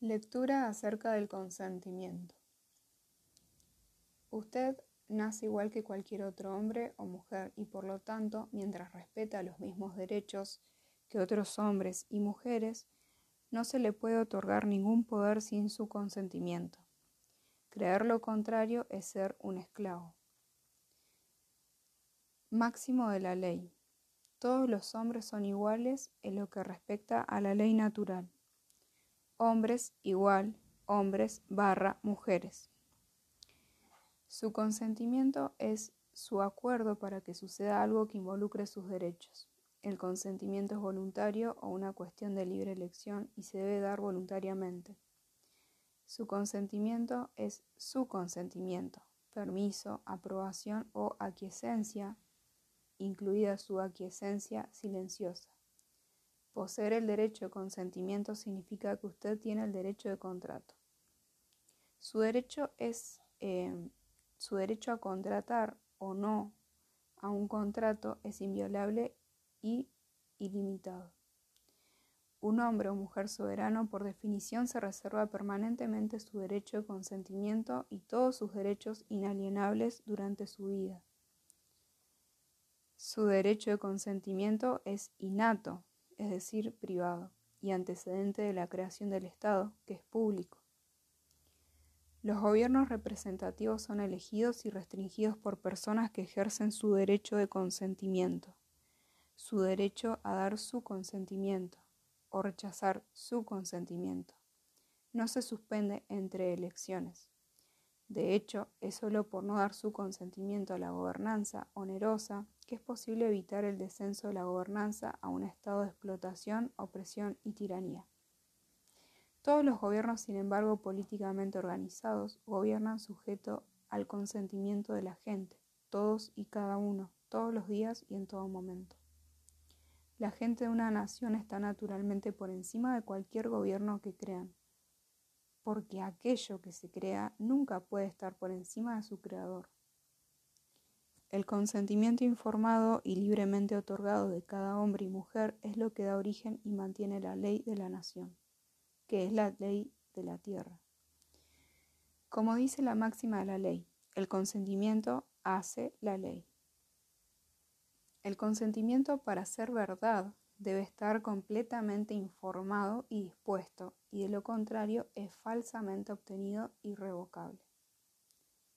Lectura acerca del consentimiento. Usted nace igual que cualquier otro hombre o mujer y por lo tanto, mientras respeta los mismos derechos que otros hombres y mujeres, no se le puede otorgar ningún poder sin su consentimiento. Creer lo contrario es ser un esclavo. Máximo de la ley. Todos los hombres son iguales en lo que respecta a la ley natural hombres igual, hombres barra mujeres. Su consentimiento es su acuerdo para que suceda algo que involucre sus derechos. El consentimiento es voluntario o una cuestión de libre elección y se debe dar voluntariamente. Su consentimiento es su consentimiento, permiso, aprobación o aquiescencia, incluida su aquiescencia silenciosa. Poseer el derecho de consentimiento significa que usted tiene el derecho de contrato. Su derecho es eh, su derecho a contratar o no a un contrato es inviolable y ilimitado. Un hombre o mujer soberano por definición se reserva permanentemente su derecho de consentimiento y todos sus derechos inalienables durante su vida. Su derecho de consentimiento es innato, es decir, privado, y antecedente de la creación del Estado, que es público. Los gobiernos representativos son elegidos y restringidos por personas que ejercen su derecho de consentimiento, su derecho a dar su consentimiento o rechazar su consentimiento. No se suspende entre elecciones. De hecho, es solo por no dar su consentimiento a la gobernanza onerosa que es posible evitar el descenso de la gobernanza a un estado de explotación, opresión y tiranía. Todos los gobiernos, sin embargo, políticamente organizados, gobiernan sujeto al consentimiento de la gente, todos y cada uno, todos los días y en todo momento. La gente de una nación está naturalmente por encima de cualquier gobierno que crean, porque aquello que se crea nunca puede estar por encima de su creador. El consentimiento informado y libremente otorgado de cada hombre y mujer es lo que da origen y mantiene la ley de la nación, que es la ley de la tierra. Como dice la máxima de la ley, el consentimiento hace la ley. El consentimiento para ser verdad debe estar completamente informado y dispuesto, y de lo contrario es falsamente obtenido irrevocable.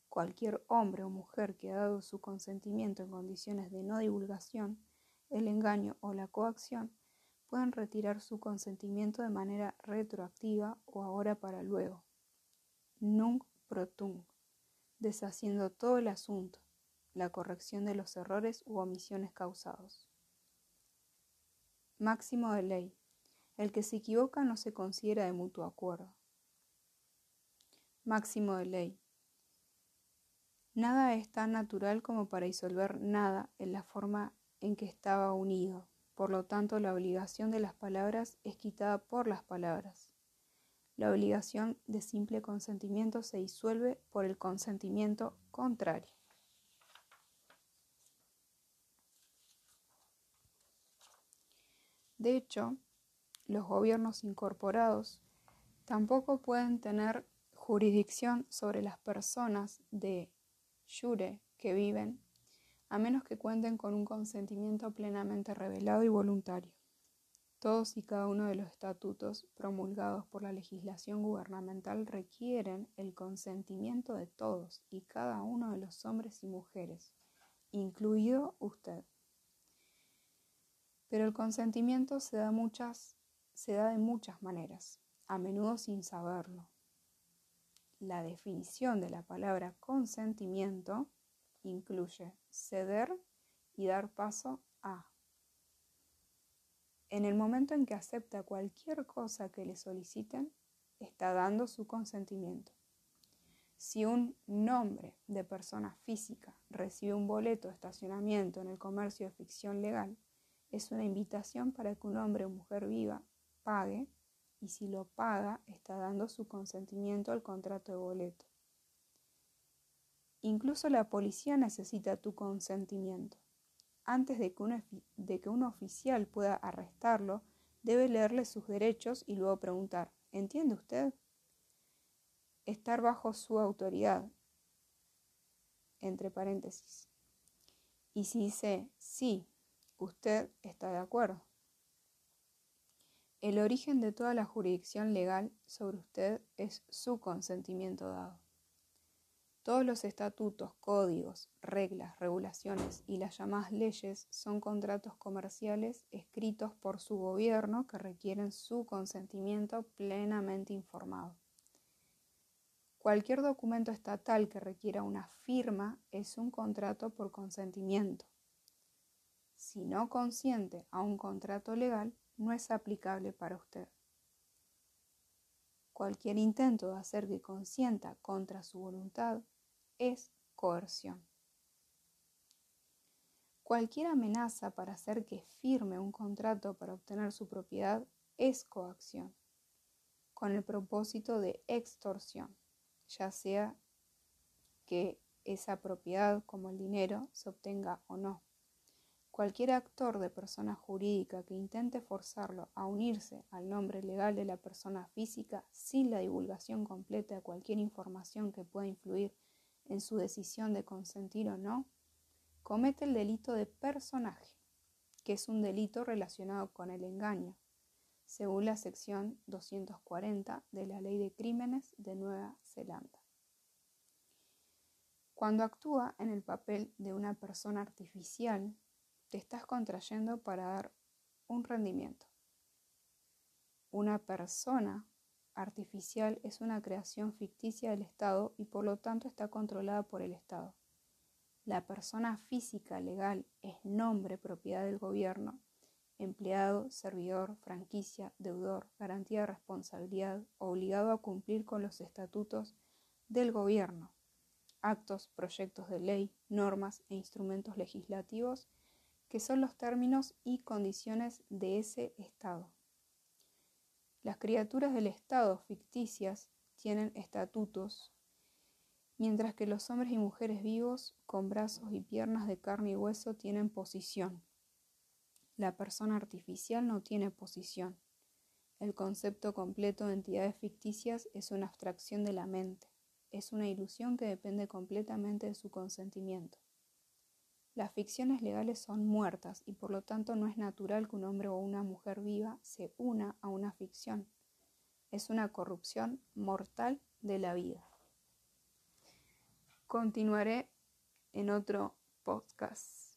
Cualquier hombre o mujer que ha dado su consentimiento en condiciones de no divulgación, el engaño o la coacción, pueden retirar su consentimiento de manera retroactiva o ahora para luego. Nunc pro tunc, deshaciendo todo el asunto, la corrección de los errores u omisiones causados. Máximo de ley. El que se equivoca no se considera de mutuo acuerdo. Máximo de ley. Nada es tan natural como para disolver nada en la forma en que estaba unido. Por lo tanto, la obligación de las palabras es quitada por las palabras. La obligación de simple consentimiento se disuelve por el consentimiento contrario. De hecho, los gobiernos incorporados tampoco pueden tener jurisdicción sobre las personas de jure que viven, a menos que cuenten con un consentimiento plenamente revelado y voluntario. Todos y cada uno de los estatutos promulgados por la legislación gubernamental requieren el consentimiento de todos y cada uno de los hombres y mujeres, incluido usted. Pero el consentimiento se da, se da de muchas maneras, a menudo sin saberlo. La definición de la palabra consentimiento incluye ceder y dar paso a. En el momento en que acepta cualquier cosa que le soliciten, está dando su consentimiento. Si un nombre de persona física recibe un boleto de estacionamiento en el comercio de ficción legal, es una invitación para que un hombre o mujer viva pague y si lo paga está dando su consentimiento al contrato de boleto. Incluso la policía necesita tu consentimiento. Antes de que, un, oficial pueda arrestarlo, debe leerle sus derechos y luego preguntar, ¿entiende usted? Estar bajo su autoridad, entre paréntesis. Y si dice, sí, usted está de acuerdo. El origen de toda la jurisdicción legal sobre usted es su consentimiento dado. Todos los estatutos, códigos, reglas, regulaciones y las llamadas leyes son contratos comerciales escritos por su gobierno que requieren su consentimiento plenamente informado. Cualquier documento estatal que requiera una firma es un contrato por consentimiento. Si no consiente a un contrato legal, no es aplicable para usted. Cualquier intento de hacer que consienta contra su voluntad es coerción. Cualquier amenaza para hacer que firme un contrato para obtener su propiedad es coacción, con el propósito de extorsión, ya sea que esa propiedad como el dinero se obtenga o no. Cualquier actor de persona jurídica que intente forzarlo a unirse al nombre legal de la persona física sin la divulgación completa de cualquier información que pueda influir en su decisión de consentir o no, comete el delito de personaje, que es un delito relacionado con el engaño, según la sección 240 de la Ley de Crímenes de Nueva Zelanda. Cuando actúa en el papel de una persona artificial, te estás contrayendo para dar un rendimiento. Una persona artificial es una creación ficticia del Estado y por lo tanto está controlada por el Estado. La persona física legal es nombre, propiedad del gobierno, empleado, servidor, franquicia, deudor, garantía de responsabilidad, obligado a cumplir con los estatutos del gobierno, actos, proyectos de ley, normas e instrumentos legislativos que son los términos y condiciones de ese Estado. Las criaturas del Estado ficticias tienen estatutos, mientras que los hombres y mujeres vivos, con brazos y piernas de carne y hueso, tienen posición. La persona artificial no tiene posición. El concepto completo de entidades ficticias es una abstracción de la mente, es una ilusión que depende completamente de su consentimiento. Las ficciones legales son muertas y por lo tanto no es natural que un hombre o una mujer viva se una a una ficción. Es una corrupción mortal de la vida. Continuaré en otro podcast.